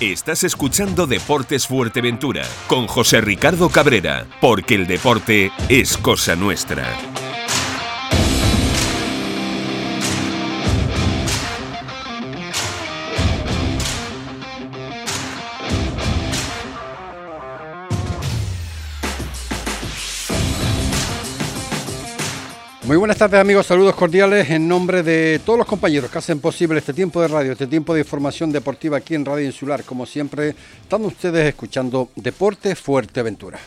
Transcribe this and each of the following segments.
Estás escuchando Deportes Fuerteventura con José Ricardo Cabrera, porque el deporte es cosa nuestra. Muy buenas tardes amigos, saludos cordiales en nombre de todos los compañeros que hacen posible este tiempo de radio, este tiempo de información deportiva aquí en Radio Insular. Como siempre, están ustedes escuchando Deporte Fuerteventura.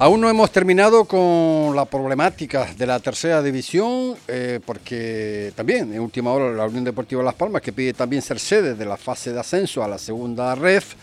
Aún no hemos terminado con la problemática de la tercera división, eh, porque también en última hora la Unión Deportiva Las Palmas, que pide también ser sede de la fase de ascenso a la segunda REF,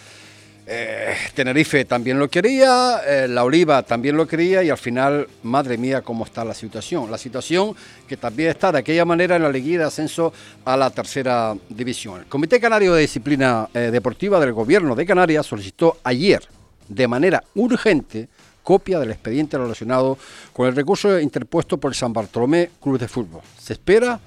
eh, Tenerife también lo quería, eh, La Oliva también lo quería y al final, madre mía, cómo está la situación. La situación que también está de aquella manera en la liguilla de ascenso a la tercera división. El Comité Canario de Disciplina eh, Deportiva del Gobierno de Canarias solicitó ayer, de manera urgente, copia del expediente relacionado con el recurso interpuesto por el San Bartolomé Club de Fútbol. Se espera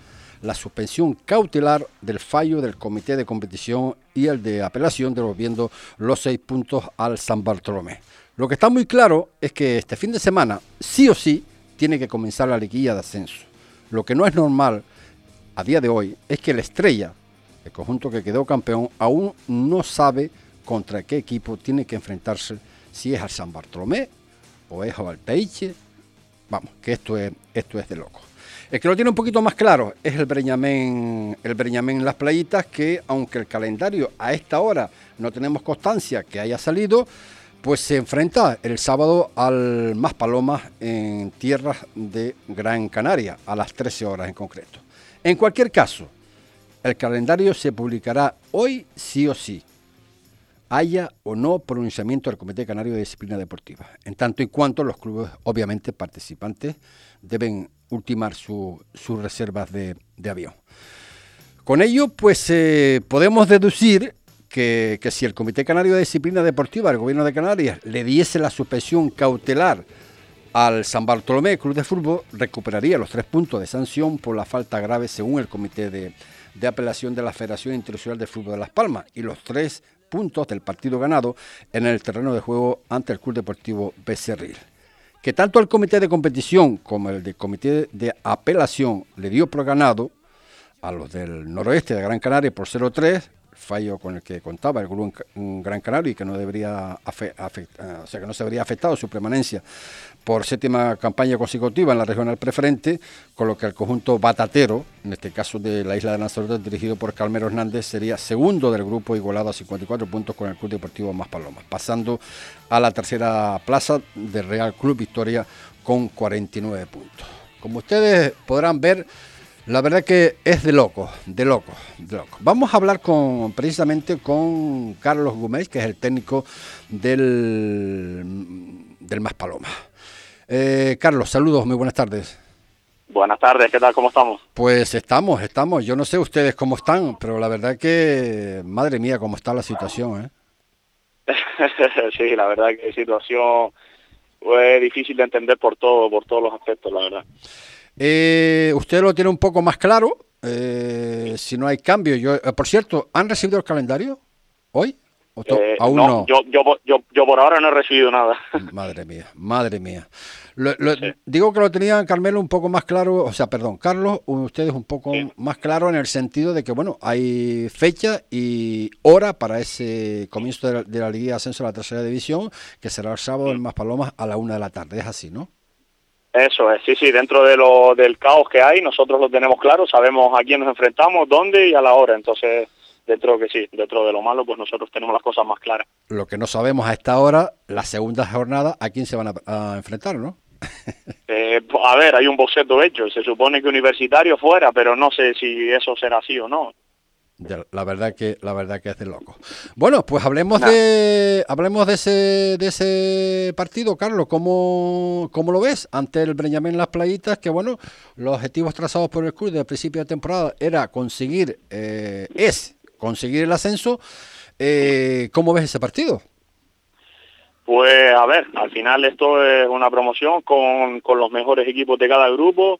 la suspensión cautelar del fallo del comité de competición y el de apelación devolviendo los seis puntos al San Bartolomé. Lo que está muy claro es que este fin de semana, sí o sí, tiene que comenzar la liguilla de ascenso. Lo que no es normal a día de hoy es que la estrella, el conjunto que quedó campeón, aún no sabe contra qué equipo tiene que enfrentarse, si es al San Bartolomé o es al Alteiche. Vamos, que esto es, esto es de loco. El que lo tiene un poquito más claro es el Breñamén, el Breñamén Las Playitas, que aunque el calendario a esta hora no tenemos constancia que haya salido, pues se enfrenta el sábado al Más Palomas en tierras de Gran Canaria, a las 13 horas en concreto. En cualquier caso, el calendario se publicará hoy sí o sí, haya o no pronunciamiento del Comité Canario de Disciplina Deportiva, en tanto y cuanto los clubes, obviamente participantes, deben ultimar sus reservas de, avión. Con ello, pues eh, podemos deducir que, si el Comité Canario de Disciplina Deportiva del Gobierno de Canarias le diese la suspensión cautelar al San Bartolomé Club de Fútbol, recuperaría los tres puntos de sanción por la falta grave según el Comité de, de Apelación de la Federación Internacional de Fútbol de Las Palmas y los tres puntos del partido ganado en el terreno de juego ante el Club Deportivo Becerril que tanto el comité de competición como el de comité de apelación le dio por ganado a los del noroeste de Gran Canaria por 0-3, fallo con el que contaba el grupo Gran Canaria y que no debería afectar, o sea que no se habría afectado su permanencia por séptima campaña consecutiva en la regional preferente, con lo que el conjunto batatero, en este caso de la isla de Lanzarote, dirigido por Calmero Hernández, sería segundo del grupo igualado a 54 puntos con el Club Deportivo Más Palomas, pasando a la tercera plaza del Real Club Victoria con 49 puntos. Como ustedes podrán ver, la verdad que es de loco, de loco, de loco. Vamos a hablar con precisamente con Carlos Gómez, que es el técnico del, del Más Palomas. Eh, Carlos, saludos, muy buenas tardes. Buenas tardes, ¿qué tal? ¿Cómo estamos? Pues estamos, estamos. Yo no sé ustedes cómo están, pero la verdad que, madre mía, cómo está la situación, ¿eh? sí, la verdad que situación fue difícil de entender por todo, por todos los aspectos, la verdad. Eh, usted lo tiene un poco más claro, eh, si no hay cambio. Yo, eh, por cierto, ¿han recibido el calendario hoy? Eh, ¿Aún no, Yo, yo, yo, por ahora no he recibido nada. Madre mía, madre mía. Digo que lo tenía Carmelo un poco más claro, o sea, perdón, Carlos, ustedes un poco más claro en el sentido de que, bueno, hay fecha y hora para ese comienzo de la, de la Liga de Ascenso a la Tercera División, que será el sábado en Más Palomas a la una de la tarde. Es así, ¿no? Eso es, sí, sí, dentro de lo, del caos que hay, nosotros lo tenemos claro, sabemos a quién nos enfrentamos, dónde y a la hora, entonces dentro que sí, dentro de lo malo, pues nosotros tenemos las cosas más claras. Lo que no sabemos a esta hora, la segunda jornada, ¿a quién se van a, enfrentar, no? eh, a ver, hay un boceto hecho, se supone que universitario fuera, pero no sé si eso será así o no. La verdad que la verdad que es de loco. Bueno, pues hablemos de hablemos de ese de ese partido, Carlos. ¿Cómo, cómo lo ves ante el Breñamén Las Playitas? Que bueno, los objetivos trazados por el club desde el principio de temporada era conseguir eh, es conseguir el ascenso. Eh, ¿Cómo ves ese partido? Pues a ver, al final esto es una promoción con, con los mejores equipos de cada grupo,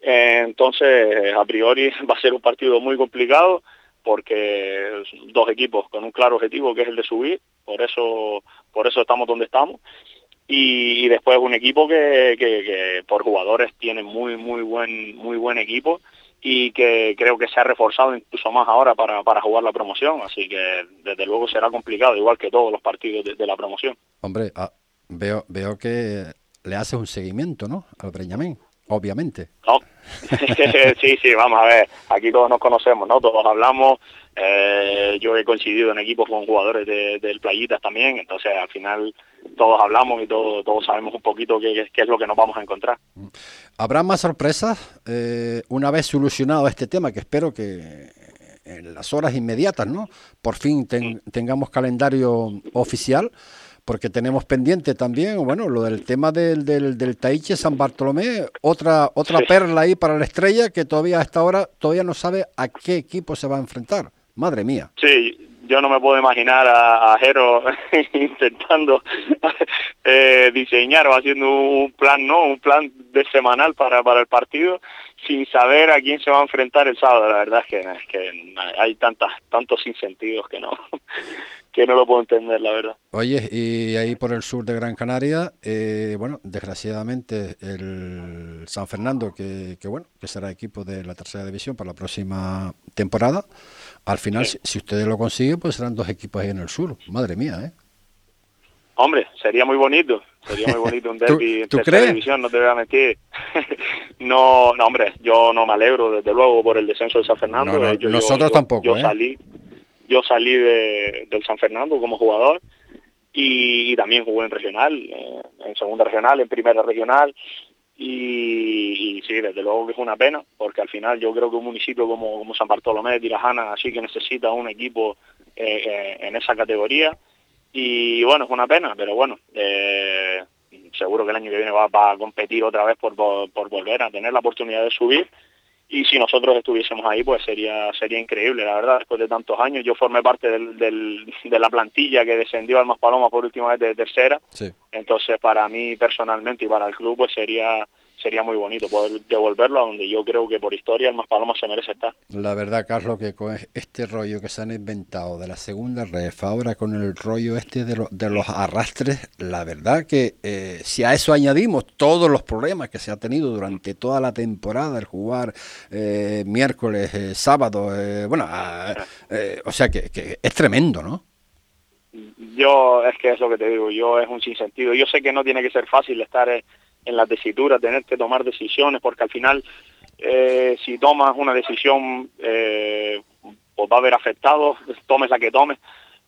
eh, entonces a priori va a ser un partido muy complicado, porque dos equipos con un claro objetivo que es el de subir, por eso, por eso estamos donde estamos. Y, después un equipo que, que, por jugadores tiene muy muy buen muy buen equipo y que creo que se ha reforzado incluso más ahora para, para jugar la promoción, así que desde luego será complicado, igual que todos los partidos de, la promoción. Hombre, ah, veo, veo que le haces un seguimiento, ¿no? Al Breñamén, obviamente. No, sí, sí, vamos a ver, aquí todos nos conocemos, ¿no? Todos hablamos, eh, yo he coincidido en equipos con jugadores del Playitas también, entonces al final todos hablamos y todos, todos sabemos un poquito qué, qué, es lo que nos vamos a encontrar. ¿Habrá más sorpresas eh, una vez solucionado este tema, que espero que en las horas inmediatas, ¿no? Por fin tengamos calendario oficial, porque tenemos pendiente también, bueno, lo del tema del, del, del Taiche San Bartolomé, otra otra perla ahí para la estrella que todavía a esta hora todavía no sabe a qué equipo se va a enfrentar. Madre mía. Sí, yo no me puedo imaginar a, Jero intentando eh, diseñar o haciendo un plan, ¿no? Un plan de semanal para, para el partido sin saber a quién se va a enfrentar el sábado. La verdad es que, es que hay tantas, tantos sinsentidos que no, que no lo puedo entender, la verdad. Oye, y ahí por el sur de Gran Canaria, eh, bueno, desgraciadamente el San Fernando, que, que bueno, que será equipo de la tercera división para la próxima temporada, al final, si, ustedes lo consiguen, pues serán dos equipos ahí en el sur. Madre mía, ¿eh? Hombre, sería muy bonito. Sería muy bonito un derby en tercera división, no te voy a mentir. no, no, hombre, yo no me alegro, desde luego, por el descenso de San Fernando. nosotros tampoco, yo ¿eh? salí, yo salí de, del San Fernando como jugador y, también jugué en regional, eh, en segunda regional, en primera regional. Y, sí, desde luego que es una pena, porque al final yo creo que un municipio como, como San Bartolomé de Tirajana así que necesita un equipo eh, eh, en esa categoría. Y bueno, es una pena, pero bueno, seguro que el año que viene va, a competir otra vez por, por, volver a tener la oportunidad de subir y si nosotros estuviésemos ahí pues sería sería increíble la verdad después de tantos años. Yo formé parte del, de la plantilla que descendió al Paloma por última vez de tercera. Entonces para mí personalmente y para el club pues sería sería muy bonito poder devolverlo a donde yo creo que por historia el Maspaloma se merece estar. La verdad, Carlos, que con este rollo que se han inventado de la segunda ref, ahora con el rollo este de, de los arrastres, la verdad que eh, si a eso añadimos todos los problemas que se ha tenido durante toda la temporada, el jugar eh, miércoles, eh, sábado, bueno, ah, o sea que, que es tremendo, ¿no? Yo, es que es lo que te digo, yo es un sinsentido. Yo sé que no tiene que ser fácil estar en la tesitura, tener que tomar decisiones, porque al final eh, si tomas una decisión eh, pues va a haber afectados, tomes la que tomes,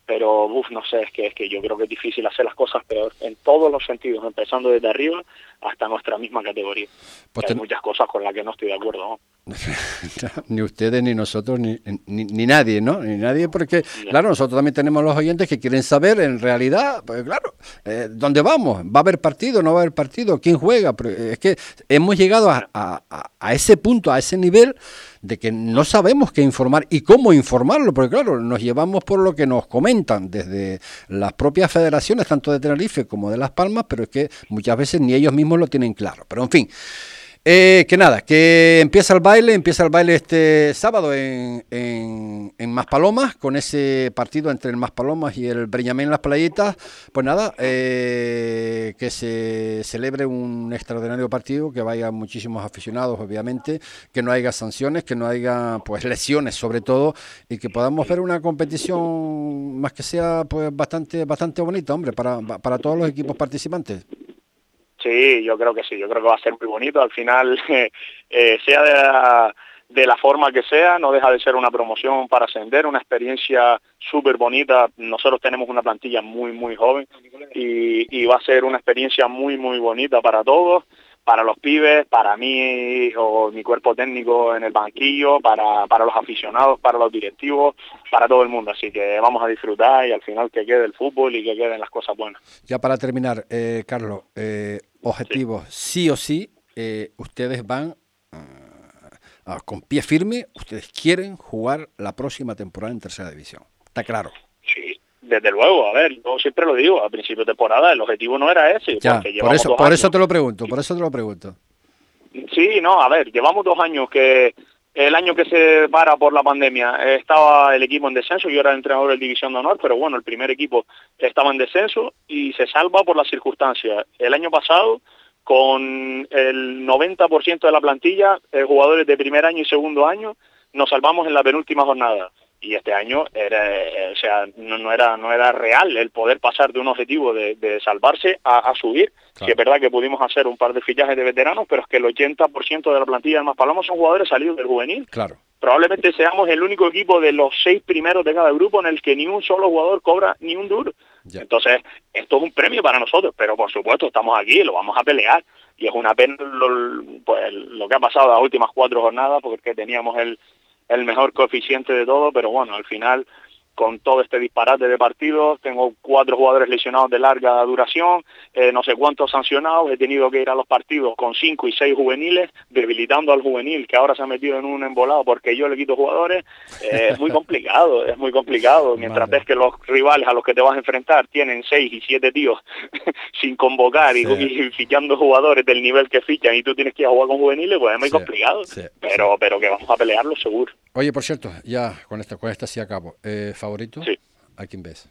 pero uf, no sé, es que, es que yo creo que es difícil hacer las cosas peor en todos los sentidos, empezando desde arriba hasta nuestra misma categoría. Pues Hay muchas cosas con las que no estoy de acuerdo. ni ustedes, ni nosotros, ni, ni, nadie, ¿no? Ni nadie, porque, claro, nosotros también tenemos los oyentes que quieren saber, en realidad, pues claro, eh, ¿dónde vamos? ¿Va a haber partido? ¿No va a haber partido? ¿Quién juega? es que hemos llegado a, a, a ese punto, a ese nivel de que no sabemos qué informar y cómo informarlo, porque claro, nos llevamos por lo que nos comentan desde las propias federaciones, tanto de Tenerife como de Las Palmas, pero es que muchas veces ni ellos mismos lo tienen claro. Pero en fin. Eh, que nada, que empieza el baile, empieza el baile este sábado en, en, en Maspalomas, con ese partido entre el Maspalomas y el Breñamén Las Playitas. Pues nada, eh, que se celebre un extraordinario partido, que vayan muchísimos aficionados, obviamente, que no haya sanciones, que no haya pues lesiones sobre todo, y que podamos ver una competición más que sea pues bastante, bastante bonita, hombre, para, para todos los equipos participantes. Sí, yo creo que sí, yo creo que va a ser muy bonito. Al final, eh, sea de la, forma que sea, no deja de ser una promoción para ascender, una experiencia súper bonita. Nosotros tenemos una plantilla muy, muy joven y va a ser una experiencia muy, muy bonita para todos para los pibes, para mí o mi cuerpo técnico en el banquillo, para, para los aficionados, para los directivos, para todo el mundo. Así que vamos a disfrutar y al final que quede el fútbol y que queden las cosas buenas. Ya para terminar, eh, Carlos, eh, objetivos, sí. o sí, eh, ustedes van con pie firme, ustedes quieren jugar la próxima temporada en tercera división. Está claro. Sí, desde luego, a ver, yo siempre lo digo, a principio de temporada el objetivo no era ese. por eso, por eso te lo pregunto, por eso te lo pregunto. Sí, no, a ver, llevamos dos años que el año que se para por la pandemia estaba el equipo en descenso, yo era el entrenador de División de Honor, pero bueno, el primer equipo estaba en descenso y se salva por las circunstancias. El año pasado, con el 90% de la plantilla, eh, jugadores de primer año y segundo año, nos salvamos en la penúltima jornada y este año era, eh, o sea, no, era no era real el poder pasar de un objetivo de, salvarse a, subir. que es verdad que pudimos hacer un par de fichajes de veteranos, pero es que el 80% de la plantilla del Maspalomas son jugadores salidos del juvenil. Claro. Probablemente seamos el único equipo de los seis primeros de cada grupo en el que ni un solo jugador cobra ni un duro. Entonces, esto es un premio para nosotros, pero por supuesto estamos aquí, lo vamos a pelear. Y es una pena lo, pues, lo que ha pasado las últimas cuatro jornadas, porque teníamos el, el mejor coeficiente de todo, pero bueno, al final con todo este disparate de partidos, tengo cuatro jugadores lesionados de larga duración, eh, no sé cuántos sancionados, he tenido que ir a los partidos con cinco y seis juveniles, debilitando al juvenil que ahora se ha metido en un embolado porque yo le quito jugadores, eh, es muy complicado, es muy complicado, mientras ves que los rivales a los que te vas a enfrentar tienen seis y siete tíos sin convocar y, fichando jugadores del nivel que fichan y tú tienes que ir a jugar con juveniles, pues es muy complicado, pero pero que vamos a pelearlo seguro. Oye, por cierto, ya con esta, con esta sí acabo. Eh, ¿Favorito? Sí. ¿A quién ves?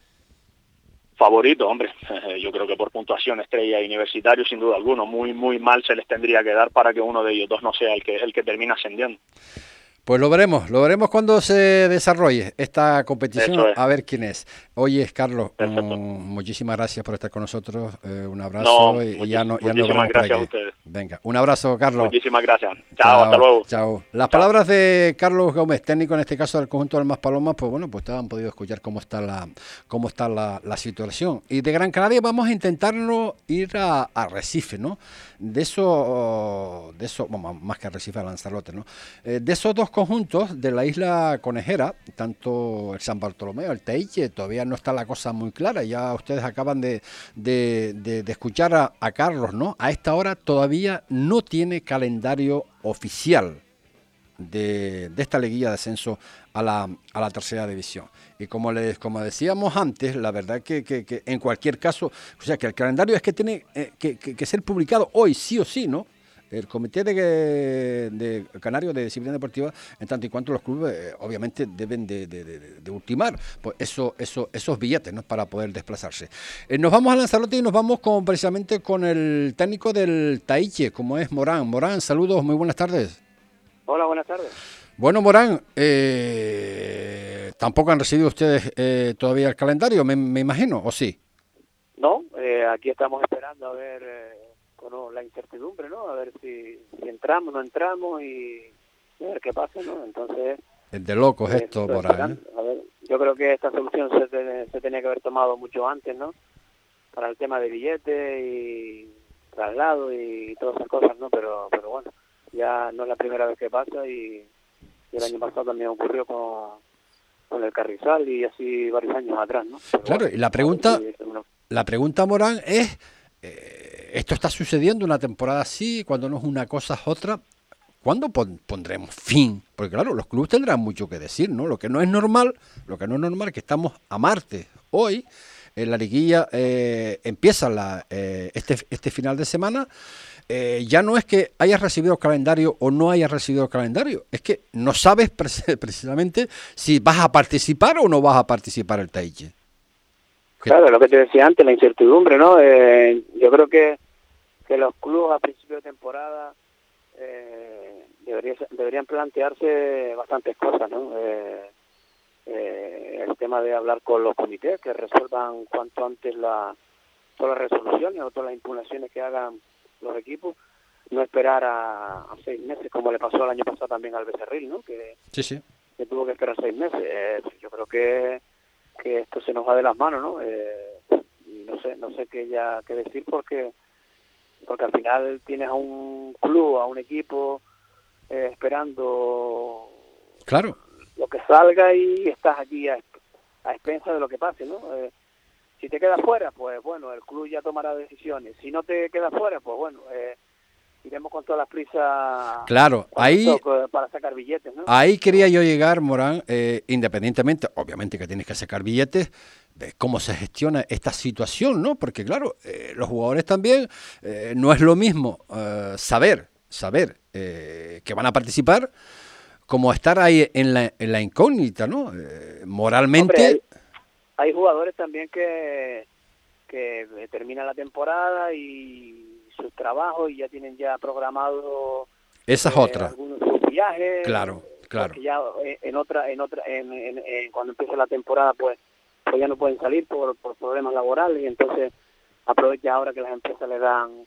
Favorito, hombre. Yo creo que por puntuación estrella y universitario, sin duda alguna. Muy, muy mal se les tendría que dar para que uno de ellos dos no sea el que, el que termina ascendiendo. Pues lo veremos, lo veremos cuando se desarrolle esta competición, a ver quién es. Oye, Carlos, muchísimas gracias por estar con nosotros, eh, un abrazo y ya, no, ya nos vemos gracias a ustedes. Venga, un abrazo, Carlos. Muchísimas gracias. Chao, hasta luego. Chao. Las palabras de Carlos Gómez, técnico en este caso del conjunto del Más Palomas, pues bueno, pues han podido escuchar cómo está la cómo está la, situación. Y de Gran Canaria vamos a intentarlo ir a, a Recife, ¿no? De eso, de eso, más que a Recife, a Lanzarote, ¿no? Eh, de esos dos conjuntos de la isla conejera, tanto el San Bartolomé, el Teiche, todavía no está la cosa muy clara. Ya ustedes acaban de, de, escuchar a, Carlos, ¿no? A esta hora todavía no tiene calendario oficial de, esta liguilla de ascenso a la, a la tercera división. Y como les como decíamos antes, la verdad que, que, en cualquier caso, o sea, que el calendario es que tiene eh, que, que, ser publicado hoy, sí o sí, ¿no? El Comité de, de Canario de Disciplina Deportiva, en tanto y cuanto los clubes, eh, obviamente, deben de, ultimar pues eso, eso, esos billetes ¿no? para poder desplazarse. Eh, nos vamos a Lanzarote y nos vamos con, precisamente con el técnico del Taiche, como es Morán. Morán, saludos, muy buenas tardes. Hola, buenas tardes. Bueno, Morán, eh, tampoco han recibido ustedes todavía el calendario, me, me, imagino, ¿o sí? No, aquí estamos esperando a ver la incertidumbre, ¿no? A ver si, entramos, no entramos y, a ver qué pasa, ¿no? Entonces... De locos eh, esto, por ahí. ¿eh? A ver, yo creo que esta solución se, se tenía que haber tomado mucho antes, ¿no? Para el tema de billetes y traslado y todas esas cosas, ¿no? Pero, pero bueno, ya no es la primera vez que pasa y, el año pasado también ocurrió con, con el Carrizal y así varios años atrás, ¿no? claro, y la pregunta, la pregunta, Morán, es... Eh, esto está sucediendo una temporada así, cuando no es una cosa es otra. ¿Cuándo pondremos fin? Porque claro, los clubes tendrán mucho que decir, ¿no? Lo que no es normal, lo que no es normal que estamos a martes hoy, en la liguilla eh, empieza la, eh, este, este final de semana. Eh, ya no es que hayas recibido calendario o no hayas recibido calendario, es que no sabes precisamente si vas a participar o no vas a participar el Taiche. Claro, lo que te decía antes, la incertidumbre, ¿no? yo creo que que los clubes a principio de temporada eh, deberían plantearse bastantes cosas, ¿no? Eh, eh, el tema de hablar con los comités que resuelvan cuanto antes la, todas las resoluciones o todas las impugnaciones que hagan los equipos, no esperar a, seis meses como le pasó el año pasado también al Becerril, ¿no? Que, sí, sí. que tuvo que esperar seis meses. Eh, yo creo que, que esto se nos va de las manos, ¿no? y no sé, no sé qué ya qué decir porque porque al final tienes a un club, a un equipo eh, esperando claro lo que salga y estás aquí a, a expensas de lo que pase, ¿no? Eh, si te quedas fuera, pues bueno, el club ya tomará decisiones. Si no te quedas fuera, pues bueno, eh, iremos con todas las prisas claro ahí para sacar billetes ¿no? ahí quería yo llegar Morán eh, independientemente obviamente que tienes que sacar billetes de cómo se gestiona esta situación no porque claro eh, los jugadores también no es lo mismo saber saber que van a participar como estar ahí en la, en la incógnita, ¿no? Eh, moralmente. hay, jugadores también que, que terminan la temporada y sus trabajos y ya tienen ya programado. Esa es otra. Algunos viajes. Claro, claro. Ya en otra, en otra, en, en, cuando empiece la temporada, pues, pues ya no pueden salir por, por problemas laborales y entonces aprovecha ahora que las empresas le dan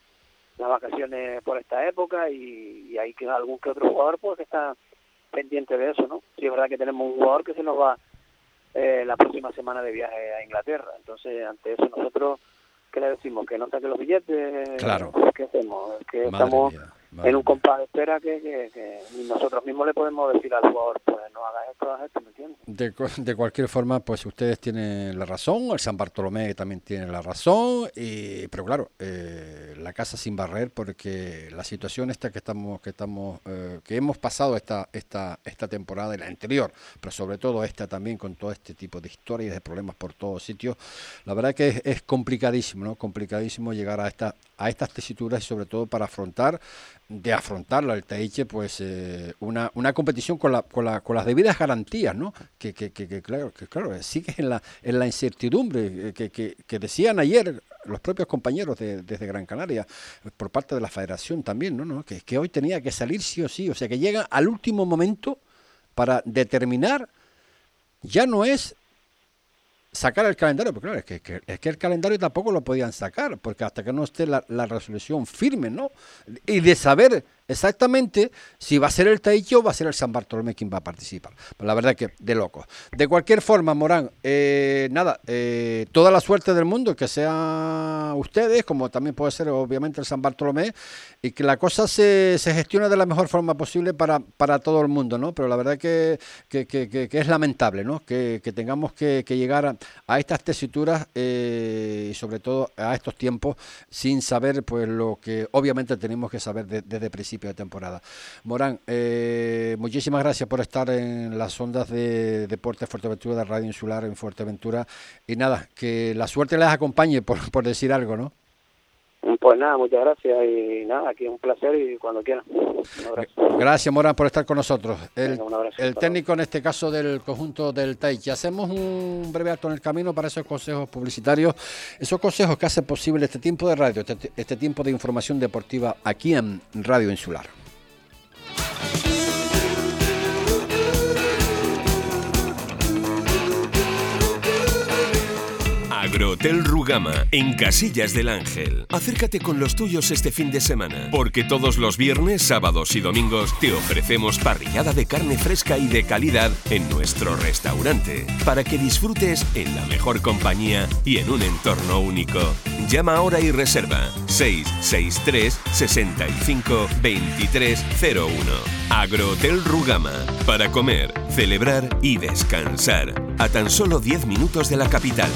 las vacaciones por esta época y, hay que algún que otro jugador pues que está pendiente de eso, ¿no? Sí es verdad que tenemos un jugador que se nos va eh, la próxima semana de viaje a Inglaterra, entonces ante eso nosotros ¿qué le decimos? Que no saque los billetes, claro. ¿qué hacemos? Que estamos en un compás de espera que, que, nosotros mismos le podemos decir al jugador, pues no hagas esto, haz esto, ¿me entiendes? De, de cualquier forma, pues ustedes tienen la razón, el San Bartolomé también tiene la razón, y, pero claro, eh, la casa sin barrer, porque la situación esta que estamos, que estamos, eh, que hemos pasado esta, esta, esta temporada y la anterior, pero sobre todo esta también con todo este tipo de historias, de problemas por todos sitios, la verdad que es, es complicadísimo, ¿no? Complicadísimo llegar a esta, a estas tesituras y sobre todo para afrontar de afrontarla el Taiche, pues eh, una, una competición con, la, con, la, con las debidas garantías, ¿no? Que, que, que, claro, que claro, sigue en la, en la incertidumbre que, que, decían ayer los propios compañeros de, desde Gran Canaria, por parte de la federación también, ¿no? ¿no? Que, que hoy tenía que salir sí o sí, o sea que llega al último momento para determinar, ya no es sacar el calendario, porque claro, es que, es que el calendario tampoco lo podían sacar, porque hasta que no esté la, la resolución firme, ¿no? Y de saber exactamente si va a ser el Tahiti o va a ser el San Bartolomé quien va a participar. La verdad que de loco. De cualquier forma, Morán, eh, nada, eh, toda la suerte del mundo, que sea ustedes, como también puede ser obviamente el San Bartolomé, y que la cosa se, se gestione de la mejor forma posible para, para todo el mundo, ¿no? Pero la verdad que, que, que, es lamentable, ¿no? Que, tengamos que, llegar a, estas tesituras eh, y sobre todo a estos tiempos sin saber pues lo que obviamente tenemos que saber desde principio de temporada. Morán, eh, muchísimas gracias por estar en las ondas de Deportes Fuerteventura, de Radio Insular en Fuerteventura. Y nada, que la suerte les acompañe, por, por decir algo, ¿no? Pues nada, muchas gracias y nada, aquí es un placer y cuando quieran. Gracias, Morán, por estar con nosotros. El, el técnico en este caso del conjunto del Taichi. Hacemos un breve acto en el camino para esos consejos publicitarios, esos consejos que hacen posible este tiempo de radio, este, este tiempo de información deportiva aquí en Radio Insular. Agrohotel Rugama, en Casillas del Ángel. Acércate con los tuyos este fin de semana, porque todos los viernes, sábados y domingos te ofrecemos parrillada de carne fresca y de calidad en nuestro restaurante, para que disfrutes en la mejor compañía y en un entorno único. Llama ahora y reserva 663 65 2301. Agrohotel Rugama, para comer, celebrar y descansar, a tan solo 10 minutos de la capital.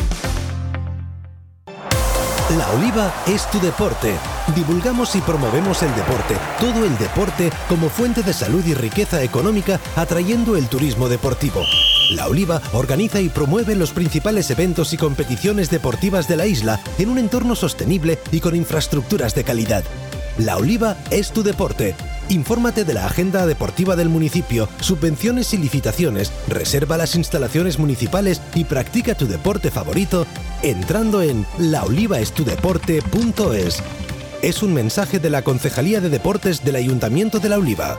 La Oliva es tu deporte. Divulgamos y promovemos el deporte, todo el deporte como fuente de salud y riqueza económica, atrayendo el turismo deportivo. La Oliva organiza y promueve los principales eventos y competiciones deportivas de la isla en un entorno sostenible y con infraestructuras de calidad. La Oliva es tu deporte. Infórmate de la agenda deportiva del municipio, subvenciones y licitaciones, reserva las instalaciones municipales y practica tu deporte favorito entrando en laolivaestudeporte.es. Es un mensaje de la Concejalía de Deportes del Ayuntamiento de La Oliva.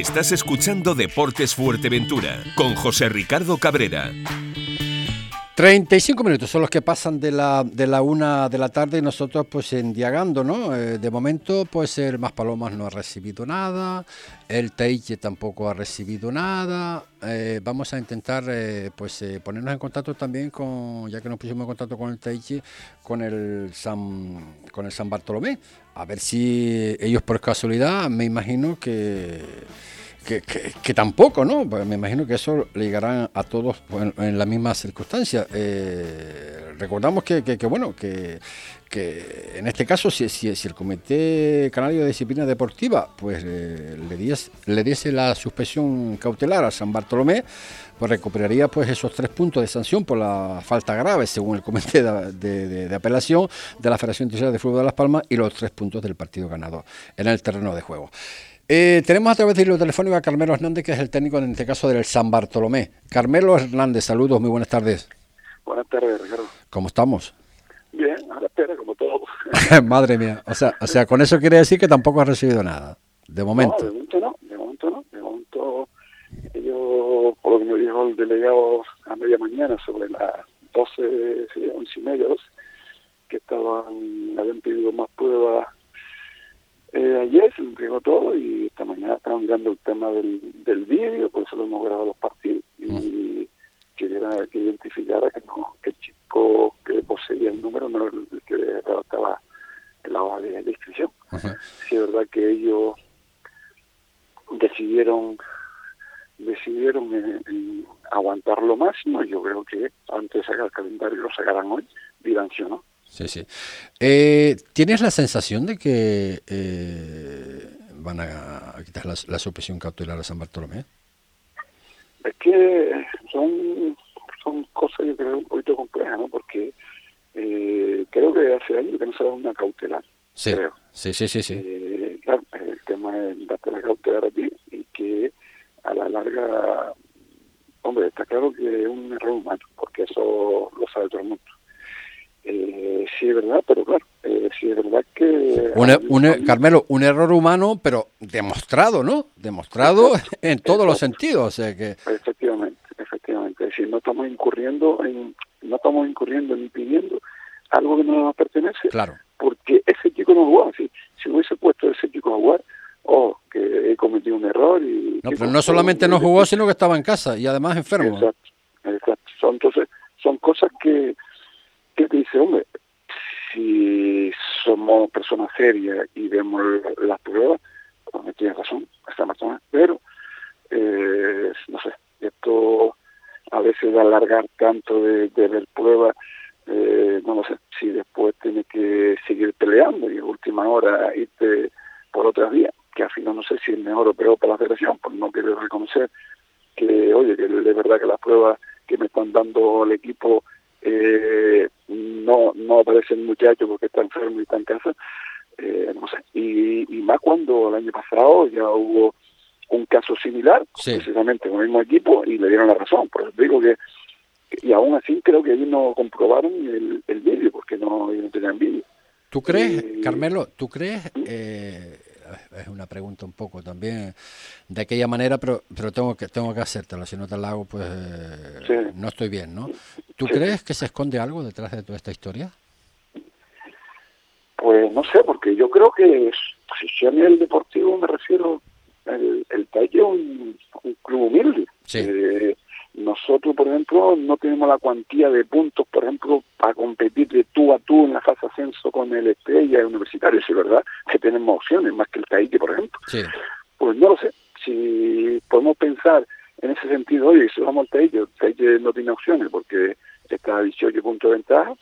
Estás escuchando Deportes Fuerteventura con José Ricardo Cabrera. 35 minutos son los que pasan de la, de la una de la tarde y nosotros pues endiagando, ¿no? Eh, de momento pues el Más Palomas no ha recibido nada, el Teiche tampoco ha recibido nada. Eh, vamos a intentar eh, pues ponernos en contacto también con, ya que nos pusimos en contacto con el Teiche, con el San, con el San Bartolomé, a ver si ellos por casualidad, me imagino que que, tampoco, ¿no? Pues me imagino que eso le llegará a todos en, la misma circunstancia. Eh, recordamos que, bueno, que, en este caso, si, si, el Comité Canario de Disciplina Deportiva pues eh, le, diese, le diese la suspensión cautelar a San Bartolomé, pues recuperaría pues esos tres puntos de sanción por la falta grave, según el Comité de, Apelación de la Federación Internacional de Fútbol de Las Palmas, y los tres puntos del partido ganador en el terreno de juego. Eh, tenemos a través del hilo telefónico a Carmelo Hernández, que es el técnico en este caso del San Bartolomé. Carmelo Hernández, saludos, muy buenas tardes. Buenas tardes, Ricardo. ¿Cómo estamos? Bien, a la espera, como todo. Madre mía, o sea, o sea, con eso quiere decir que tampoco has recibido nada, de momento. No, de momento no, de momento no, de momento yo, por lo que me dijo el delegado a media mañana sobre las 12, sí, 11 y media, que estaban, habían pedido más pruebas eh, ayer se entregó todo y esta mañana estaban mirando el tema del, del vídeo, por eso lo hemos grabado los partidos y quería que identificara que, no, que el chico que poseía el número no era el que estaba en la hoja de, inscripción. Si es verdad que ellos decidieron decidieron aguantar lo máximo yo creo que antes de sacar el calendario lo sacarán hoy, dirán sí o no. Sí, sí. Eh, ¿Tienes la sensación de que eh, van a, quitar la, la, supresión cautelar a San Bartolomé? Es que son, son cosas, yo creo, un poquito complejas, ¿no? Porque eh, creo que hace años que no se da una cautelar. Sí, creo. sí, sí, sí. sí. Eh, claro, el tema es darte la cautelar a ti y que a la larga, hombre, está claro que es un error humano, porque eso lo sabe todo el mundo sí es verdad, pero claro, eh, sí es verdad que... Un, e, Carmelo, un error humano, pero demostrado, ¿no? Demostrado en todos los sentidos, o sea que... Efectivamente, efectivamente. Es decir, no estamos incurriendo en, no estamos incurriendo ni pidiendo algo que no nos pertenece. Claro. Porque ese chico no jugó así. Si hubiese puesto ese chico a jugar, oh, que he cometido un error y... No, pero no solamente no jugó, sino que estaba en casa y además enfermo. Exacto, exacto. Son, entonces, son cosas que que dice, hombre, si somos personas serias y vemos las pruebas, pues me tiene razón esta persona, pero eh, no sé, esto a veces a alargar tanto de, ver pruebas, eh, no lo sé, si después tiene que seguir peleando y en última hora irte por otras vías, que al final no sé si es mejor o peor para la federación, pues no quiero reconocer que, oye, que es verdad que las pruebas que me están dando el equipo eh, no no aparece el muchacho porque está enfermo y está en casa eh, no sé. Y, más cuando el año pasado ya hubo un caso similar precisamente con el mismo equipo y le dieron la razón. Por eso digo que y aún así creo que ellos no comprobaron el, el vídeo porque no, no tenían vídeo. ¿Tú crees, eh, Carmelo, tú crees, eh, es una pregunta un poco también de aquella manera, pero pero tengo que tengo que hacértela, si no te la hago, pues no estoy bien, ¿no? ¿Tú crees que se esconde algo detrás de toda esta historia? Pues no sé, porque yo creo que si a nivel deportivo me refiero, el, el Talle es un, club humilde. Eh, nosotros, por ejemplo, no tenemos la cuantía de puntos, por ejemplo, para competir de tú a tú en la fase ascenso con el Estrella Universitario, si es verdad que tenemos opciones más que el Taille, por ejemplo. Pues no lo sé. Si podemos pensar en ese sentido, oye, si vamos al Taille, el Taille no tiene opciones porque está a 18 puntos de ventaja,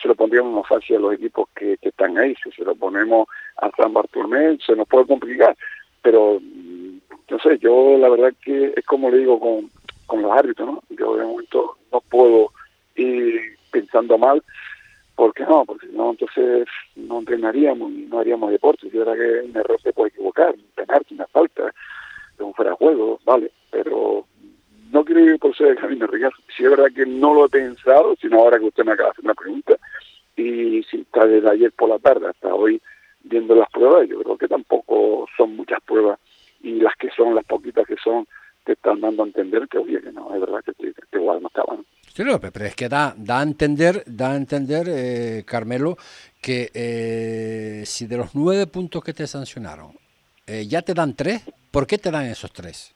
se lo pondríamos más fácil a los equipos que, que están ahí. Si se lo ponemos a San Bartolomé, se nos puede complicar. Pero, mm, no sé, yo la verdad que es como le digo con, con los árbitros, ¿no? Yo de momento no puedo ir pensando mal, porque no, porque no, entonces no entrenaríamos y no haríamos deporte. Si era que un error se puede equivocar, un penalti, una falta, un fuera de juego, vale, pero no quiero ir por ser de camino, Ricardo. Si es verdad que no lo he pensado, sino ahora que usted me acaba de hacer una pregunta, y si está desde ayer por la tarde hasta hoy viendo las pruebas, yo creo que tampoco son muchas pruebas, y las que son, las poquitas que son, están dando a entender que, oye, que no, es verdad que, que igual no estaban. Sí, pero es que da, da a entender, da a entender eh, Carmelo, que eh, si de los nueve puntos que te sancionaron, eh, ya te dan tres, ¿por qué te dan esos tres?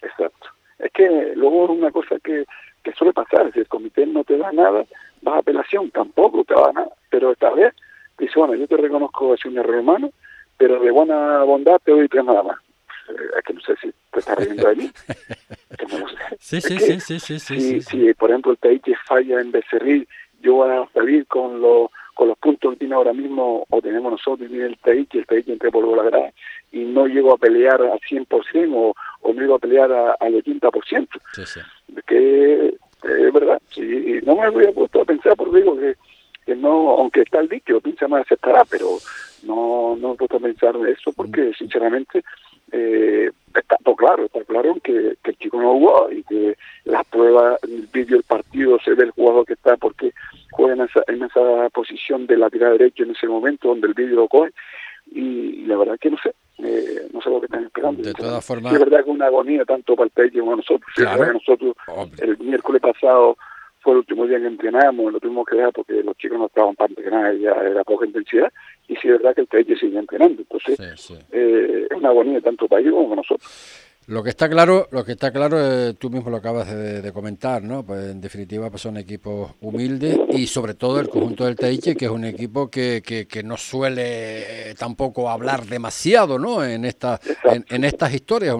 Exacto. Es que luego una cosa que, que suele pasar, si el comité no te da nada, vas a apelación, tampoco te da nada, pero esta vez dice, bueno, yo te reconozco es un error humano, pero de buena bondad te doy tres nada más. Eh, es que no sé si te estás riendo de mí. Sí, sí, sí, sí, sí, sí, Si, por ejemplo, el Taiche falla en Becerril, yo voy a salir con los con los puntos que tiene ahora mismo, o tenemos nosotros, y el Taiche, el Taiche entre por la grada, y no llego a pelear al 100% o, o no llego a pelear al 80%. Sí, sí. Que es verdad, sí, no me había puesto a pensar, porque digo que, que no, aunque está el dicho, piensa más aceptará, pero no, no he puesto a pensar en eso porque mm. sinceramente eh, está claro, está claro que, el chico no jugó y que las pruebas, el vídeo del partido se ve el jugador que está porque juega en esa, en esa posición de lateral derecho en ese momento donde el vídeo lo coge y, la verdad que no sé, eh, no sé lo que están esperando. De todas formas. es verdad que una agonía tanto para el Teje como nosotros. Claro. nosotros el miércoles pasado fue el último día que entrenamos, lo tuvimos que dejar porque los chicos no estaban para entrenar, ya era poca intensidad, y sí es verdad que el TH sigue entrenando. Entonces, Eh, es una agonía tanto para ellos como para nosotros. Lo que está claro, lo que está claro, eh, tú mismo lo acabas de, comentar, ¿no? Pues en definitiva pues son equipos humildes y sobre todo el conjunto del Teiche, que es un equipo que, que, no suele eh, tampoco hablar demasiado, ¿no? En esta, en, estas historias,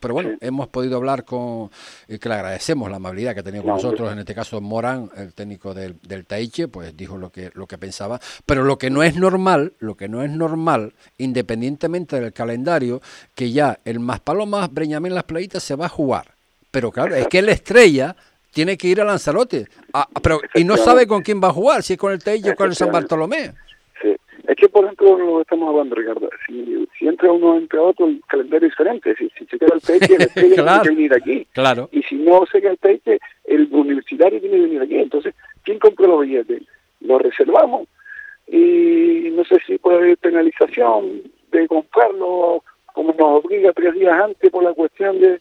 pero bueno, hemos podido hablar con, y que le agradecemos la amabilidad que ha tenido con nosotros, en este caso Morán, el técnico del, del Taiche, pues dijo lo que, lo que pensaba, pero lo que no es normal, lo que no es normal, independientemente del calendario, que ya el Maspalomas Breña en Las Playitas se va a jugar. Pero claro, es que la estrella tiene que ir a Lanzarote. Ah, pero, y no sabe con quién va a jugar, si es con el Tello o con el San Bartolomé. Sí. Es que, por ejemplo, lo estamos hablando, Ricardo. Si, si entra uno entre otro, el calendario es diferente. Si, si se queda el Teche, el Estrella tiene que venir aquí. Claro. Y si no se queda el Teche, el universitario tiene que venir aquí. Entonces, ¿quién compró los billetes? Los reservamos. Y no sé si puede haber penalización de comprarlo como nos obliga tres días antes por la cuestión de,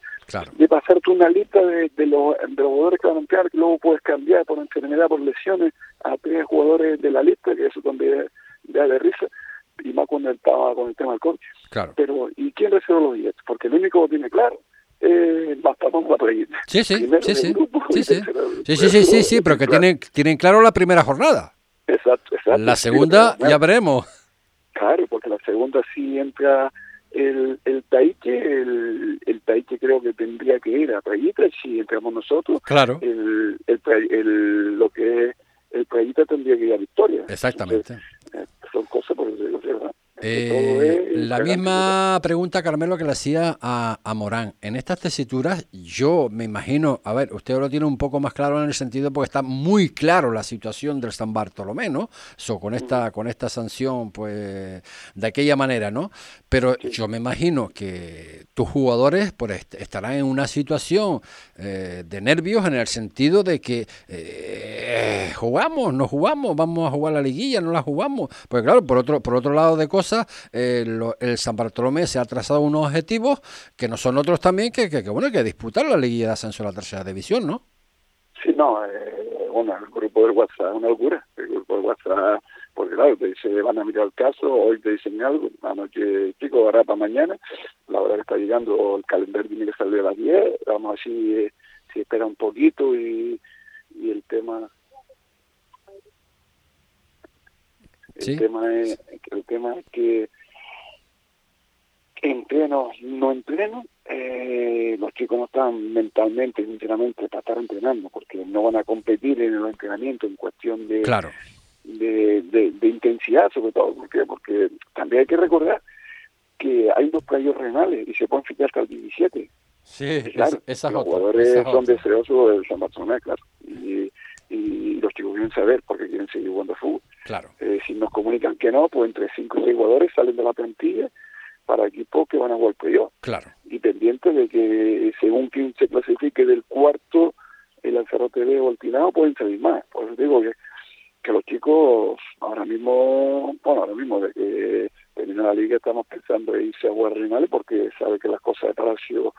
de pasarte una lista de, los, jugadores que van a entrar, que luego puedes cambiar por enfermedad, por lesiones, a tres jugadores de la lista, que eso también da de risa, y más cuando estaba con el tema del coche. Claro. Pero, ¿y quién reserva los billetes? Porque el único que tiene claro eh, sí, sí. sí, sí. sí, sí, sí, sí, pero que tienen, tienen claro la primera jornada. Exacto, exacto. La segunda ya veremos. Claro, porque la segunda sí entra el, el Taiche, el, el Taiche creo que tendría que ir a Playita si entramos nosotros. Claro. El, el, el lo que es el Playita tendría que ir a Victoria. Exactamente. Eh, son cosas por decirlo, ¿verdad? Eh, la misma pregunta, Carmelo, que le hacía a, a, Morán. En estas tesituras, yo me imagino, a ver, usted lo tiene un poco más claro en el sentido porque está muy claro la situación del San Bartolomé, ¿no? So, con esta, con esta sanción, pues, de aquella manera, ¿no? Pero yo me imagino que tus jugadores pues, estarán en una situación eh, de nervios en el sentido de que eh, jugamos, no jugamos, vamos a jugar la liguilla, no la jugamos. Pues claro, por otro, por otro lado de cosas, el San Bartolomé se ha trazado unos objetivos que no son otros también que, que, bueno, que disputar la Liga de Ascenso a la tercera división, ¿no? Sí, no, eh, bueno, el grupo del WhatsApp es una locura. El grupo del WhatsApp, porque claro, te dice, van a mirar el caso, hoy te dicen algo, anoche, chico, ahora para mañana, la hora que está llegando, el calendario tiene que salir a las 10, vamos a ver si, eh, si espera un poquito y, y el tema El tema es el tema es que entreno, no entreno, eh, los chicos no están mentalmente, sinceramente, para estar entrenando, porque no van a competir en el entrenamiento en cuestión de, claro. de, de, intensidad, sobre todo, porque porque también hay que recordar que hay dos playos renales y se pueden fijar hasta el 17. Sí, claro, esas los jugadores son deseosos del San Bartolomé, claro, y, y los chicos quieren saber porque quieren seguir jugando fútbol. Claro. Eh, si nos comunican que no, pues entre 5 y 6 jugadores salen de la plantilla para equipos que van a jugar yo Claro. Y pendiente de que según quien se clasifique del cuarto, el Lanzarote B o el pueden salir más. Por eso digo que, que los chicos ahora mismo, bueno, ahora mismo de que termina la liga estamos pensando en irse a jugar porque sabe que las cosas de Palacio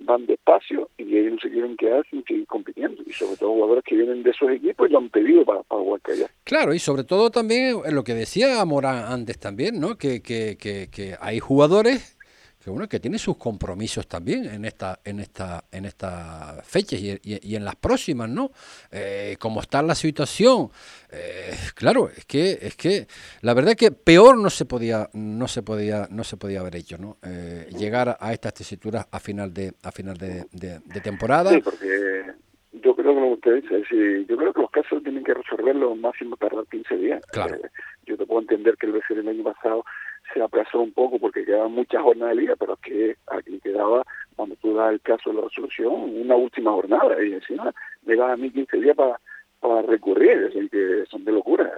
van despacio y ellos no se quieren quedar sin seguir compitiendo. Y sobre todo jugadores que vienen de esos equipos y lo han pedido para, para jugar allá. Claro, y sobre todo también lo que decía Morán antes también, ¿no? Que, que, que, que hay jugadores que bueno que tiene sus compromisos también en esta en esta en estas fechas y, y, en las próximas no eh, como está la situación eh, claro es que es que la verdad es que peor no se podía no se podía no se podía haber hecho no eh, llegar a estas tesituras a final de a final de, de, temporada. Sí, porque yo creo que lo que usted dice es, yo creo que los casos tienen que resolverlo máximo tardar 15 días. Claro. yo te puedo entender que el el año pasado se aplazó un poco porque quedaban muchas jornadas de liga, pero que aquí quedaba, cuando tú das el caso de la resolución, una última jornada y encima me a mí 15 días para, para recurrir, es decir, que son de locura.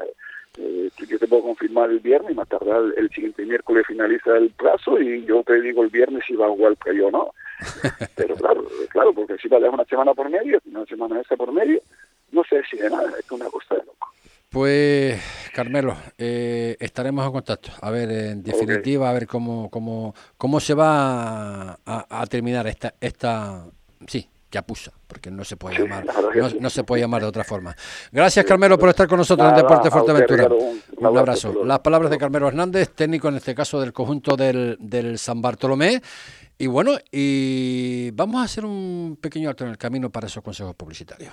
Eh, yo te puedo confirmar el viernes y más tardar el, siguiente miércoles finaliza el plazo y yo te digo el viernes si va a jugar yo o no. Pero claro, claro, porque si vale una semana por medio, una semana esa por medio, no sé si de nada, es una cosa de loco. Pues, Carmelo, eh, estaremos en contacto. A ver, en definitiva, a ver cómo, cómo, cómo se va a, terminar esta, esta, sí, chapuza, porque no se puede llamar, no, se puede llamar de otra forma. Gracias, Carmelo, por estar con nosotros en Deporte Fuerteventura. Un, abrazo. Las palabras de Carmelo Hernández, técnico en este caso del conjunto del, del San Bartolomé. Y bueno, y vamos a hacer un pequeño alto en el camino para esos consejos publicitarios.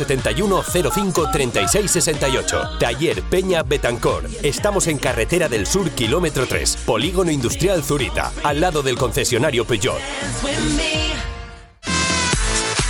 71 05 36 68. Taller Peña Betancor. Estamos en Carretera del Sur, kilómetro 3, Polígono Industrial Zurita, al lado del concesionario Peugeot.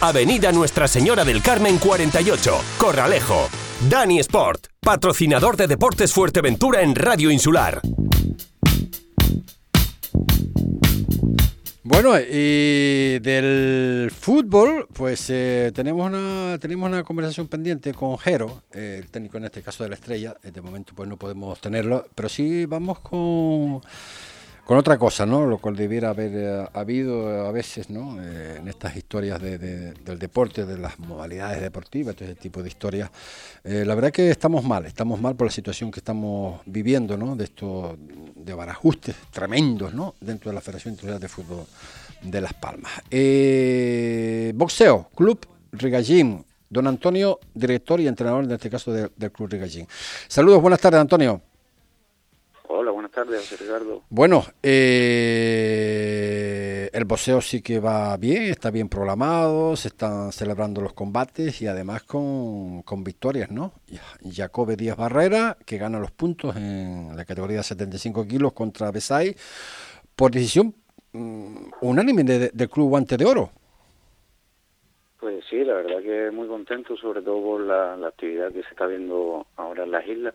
Avenida Nuestra Señora del Carmen 48, Corralejo. Dani Sport, patrocinador de Deportes Fuerteventura en Radio Insular. Bueno, y del fútbol, pues eh, tenemos una tenemos una conversación pendiente con Jero, el técnico en este caso de la Estrella. De momento, pues no podemos tenerlo, pero sí vamos con con otra cosa, ¿no? Lo cual debiera haber eh, habido a veces, ¿no? Eh, en estas historias del deporte, de las modalidades deportivas, todo ese tipo de historias. Eh, la verdad que estamos mal, estamos mal por la situación que estamos viviendo, ¿no? De estos de barajustes tremendos, ¿no? Dentro de la Federación Internacional de Fútbol de Las Palmas. boxeo, Club Rigallín. Don Antonio, director y entrenador en este caso del Club Rigallín. Saludos, buenas tardes, Antonio. Hola, buenas tardes, José Ricardo. Bueno, eh, el boxeo sí que va bien, está bien programado, se están celebrando los combates y además con, victorias, ¿no? Jacobe Díaz Barrera, que gana los puntos en la categoría de 75 kilos contra Besay, por decisión mm, unánime del Club Guante de Oro. Pues sí, la verdad que muy contento, sobre todo por la actividad que se está viendo ahora en las islas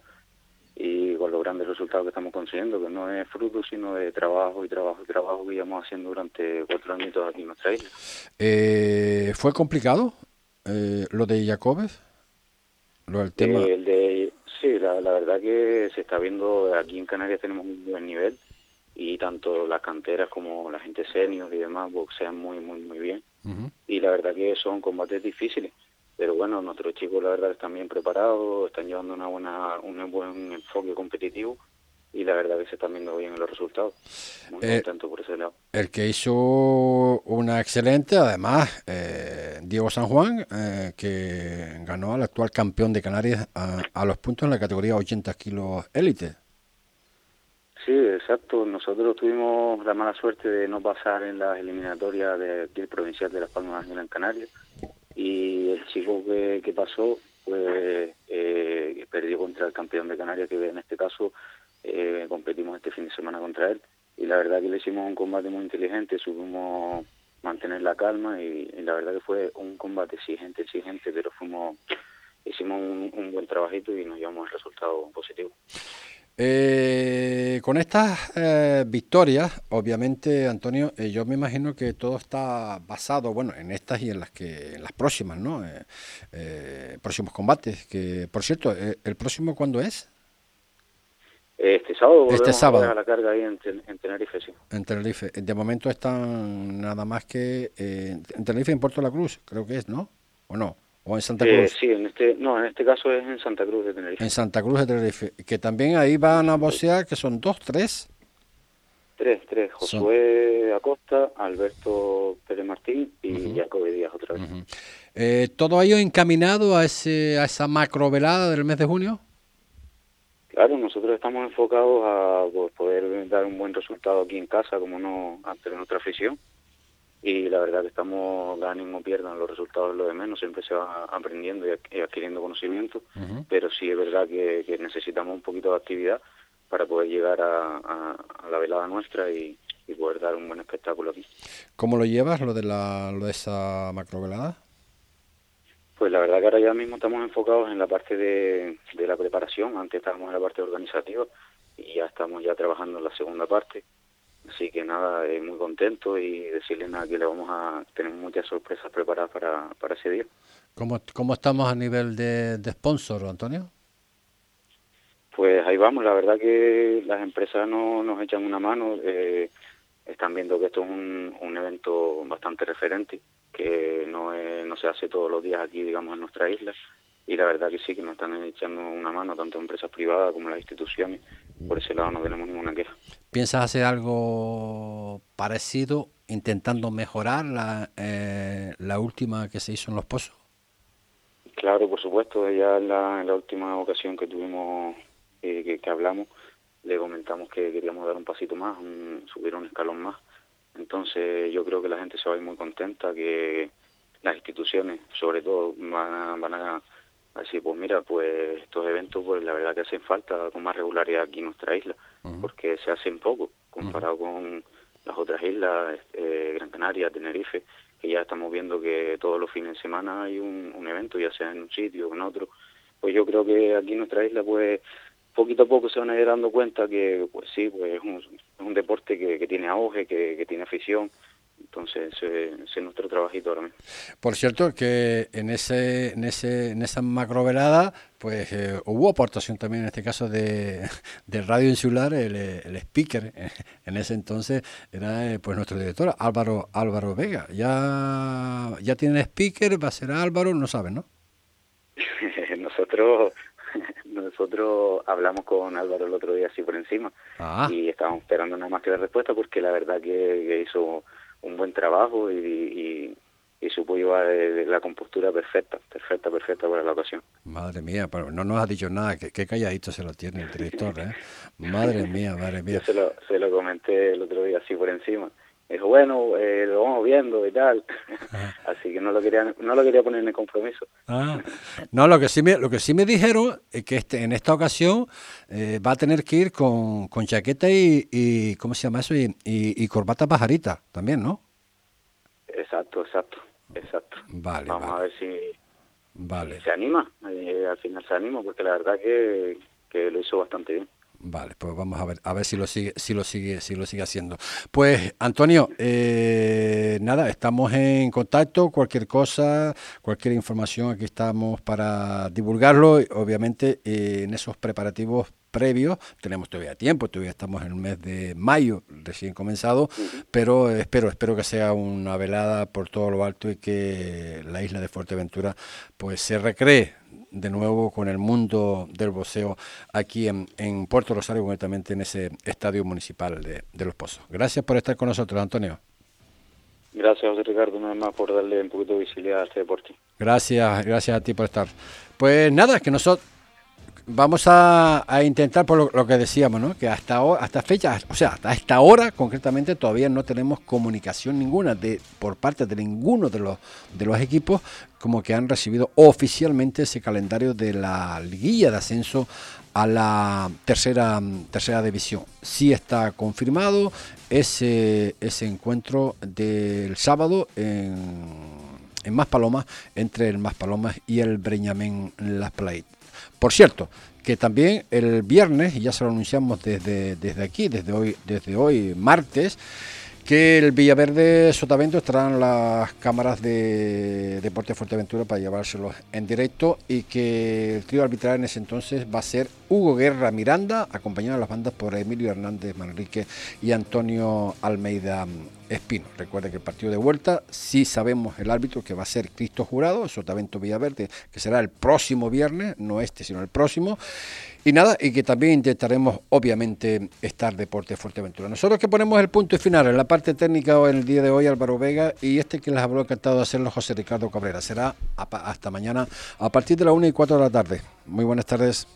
y con los grandes resultados que estamos consiguiendo, que no es fruto sino de trabajo y trabajo y trabajo que llevamos haciendo durante cuatro años aquí en nuestra isla. Eh, ¿Fue complicado eh, lo de Jacobes? lo del tema. el de, sí, la, verdad que se está viendo, aquí en Canarias tenemos un buen nivel y tanto las canteras como la gente senior y demás boxean muy, muy, muy bien. Y la verdad que son combates difíciles. Pero bueno, nuestros chicos la verdad están bien preparados, están llevando una buena, un buen enfoque competitivo y la verdad que se están viendo bien los resultados. Muy eh, contento por ese lado. El que hizo una excelente, además, eh, Diego San Juan, eh, que ganó al actual campeón de Canarias a, los puntos en la categoría 80 kilos élite. Sí, exacto. Nosotros tuvimos la mala suerte de no pasar en las eliminatorias del provincial de Las Palmas de Gran Canaria y el chico que, que pasó pues perdió contra el campeón de Canarias, que en este caso eh, competimos este fin de semana contra él y la verdad que le hicimos un combate muy inteligente, supimos mantener la calma y, la verdad que fue un combate exigente, exigente, pero fuimos hicimos un, buen trabajito y nos llevamos el resultado positivo. Eh, con estas eh, victorias, obviamente, Antonio, yo me imagino que todo está basado, bueno, en estas y en las que, en las próximas, ¿no? próximos combates. Que, por cierto, ¿el próximo cuándo es? Este sábado este sábado. a la carga ahí en, Tenerife, sí. En Tenerife. De momento están nada más que eh, en Tenerife en Puerto la Cruz, creo que es, ¿no? ¿O no? ¿O en Santa Cruz? Eh, sí, en este, no, en este caso es en Santa Cruz de Tenerife. En Santa Cruz de Tenerife. Que también ahí van a boxear, que son dos, tres. Tres, tres. Josué Acosta, Alberto Pérez Martín y Jacob Díaz otra vez. eh, ¿Todo ello encaminado a, ese, a esa macrovelada del mes de junio? Claro, nosotros estamos enfocados a pues, poder dar un buen resultado aquí en casa, como no ante nuestra afición. Y la verdad que estamos, ganen o pierdan, los resultados lo de menos, siempre se va aprendiendo y adquiriendo conocimiento, pero sí es verdad que, necesitamos un poquito de actividad para poder llegar a, la velada nuestra y, poder dar un buen espectáculo aquí. ¿Cómo lo llevas, lo de, la, lo de esa macrovelada? Pues la verdad que ahora ya mismo estamos enfocados en la parte de, la preparación, antes estábamos en la parte organizativa y ya estamos ya trabajando en la segunda parte. Así que nada, eh, muy contento y decirle nada que le vamos a tener muchas sorpresas preparadas para, para ese día. ¿Cómo, ¿Cómo estamos a nivel de, de sponsor, Antonio? Pues ahí vamos, la verdad que las empresas no, nos echan una mano, eh, están viendo que esto es un, un evento bastante referente que no, no se hace todos los días aquí, digamos, en nuestra isla. Y la verdad que sí, que nos están echando una mano, tanto empresas privadas como las instituciones. Por ese lado no tenemos ninguna queja. ¿Piensas hacer algo parecido, intentando mejorar la, eh, la última que se hizo en Los Pozos? Claro, por supuesto. Ya en la, última ocasión que tuvimos, eh, que, hablamos, le comentamos que queríamos dar un pasito más, subir un escalón más entonces yo creo que la gente se va a ir muy contenta, que las instituciones sobre todo van a, van a decir, pues mira, pues estos eventos pues la verdad que hacen falta con más regularidad aquí en nuestra isla, porque se hacen poco comparado con las otras islas, eh, Gran Canaria, Tenerife, que ya estamos viendo que todos los fines de semana hay un, un evento, ya sea en un sitio o en otro. Pues yo creo que aquí en nuestra isla pues poquito a poco se van a ir dando cuenta que, pues sí, pues es un, un deporte que, que, tiene auge, que, que tiene afición. Entonces, ese, es nuestro trabajito ahora mismo. Por cierto, que en ese en ese en esa macrovelada, pues eh, hubo aportación también en este caso de, de Radio Insular, el, el, speaker en ese entonces era eh, pues nuestro director Álvaro Álvaro Vega. Ya ya tiene speaker, va a ser Álvaro, no saben, ¿no? Nosotros nosotros hablamos con Álvaro el otro día así por encima ah. y estábamos esperando nada más que la respuesta porque la verdad que, hizo un buen trabajo y, y, y supo llevar eh, la compostura perfecta, perfecta, perfecta para la ocasión. Madre mía, pero no nos ha dicho nada, qué, calladito se lo tiene el director, ¿eh? Madre mía, madre mía. Yo se lo, se lo comenté el otro día así por encima dijo, bueno, eh, lo vamos viendo y tal. Ah. Así que no lo quería no lo quería poner en el compromiso. Ah. No, lo que sí me, lo que sí me dijeron es que este, en esta ocasión eh, va a tener que ir con, con chaqueta y, y, ¿cómo se llama eso? Y, y, corbata pajarita también, ¿no? Exacto, exacto, exacto. Vale, Vamos a ver si, vale. se anima, eh, al final se anima, porque la verdad que, que lo hizo bastante bien. Vale, pues vamos a ver, a ver si lo sigue, si lo sigue, si lo sigue haciendo. Pues Antonio, eh, nada, estamos en contacto, cualquier cosa, cualquier información, aquí estamos para divulgarlo. Obviamente eh, en esos preparativos previos, tenemos todavía tiempo, todavía estamos en el mes de mayo recién comenzado, pero espero, espero que sea una velada por todo lo alto y que la isla de Fuerteventura pues se recree de nuevo con el mundo del boxeo aquí en, en Puerto Rosario, concretamente en ese estadio municipal de, de, Los Pozos. Gracias por estar con nosotros, Antonio. Gracias, José Ricardo, nada más por darle un poquito de visibilidad a este deporte. Gracias, gracias a ti por estar. Pues nada, que nosotros vamos a, intentar por lo, que decíamos, ¿no? Que hasta hasta fecha, o sea, hasta esta hora concretamente todavía no tenemos comunicación ninguna de por parte de ninguno de los de los equipos como que han recibido oficialmente ese calendario de la liguilla de ascenso a la tercera tercera división. Sí está confirmado ese ese encuentro del sábado en en Más Palomas entre el Más Palomas y el Breñamén Las Play. Por cierto, que también el viernes, y ya se lo anunciamos desde, desde aquí, desde hoy, desde hoy martes, que el Villaverde Sotavento estarán las cámaras de Deporte Fuerteventura para llevárselos en directo y que el trío arbitral en ese entonces va a ser Hugo Guerra Miranda, acompañado de las bandas por Emilio Hernández Manrique y Antonio Almeida Espino. Recuerde que el partido de vuelta, sí sabemos el árbitro que va a ser Cristo Jurado, Sotavento Villaverde, que será el próximo viernes, no este, sino el próximo. Y nada, y que también intentaremos, obviamente, estar Deporte Fuerteventura. Nosotros que ponemos el punto final en la parte técnica el día de hoy, Álvaro Vega, y este que les habló encantado de hacerlo, José Ricardo Cabrera. Será hasta mañana a partir de las 1 y 4 de la tarde. Muy buenas tardes.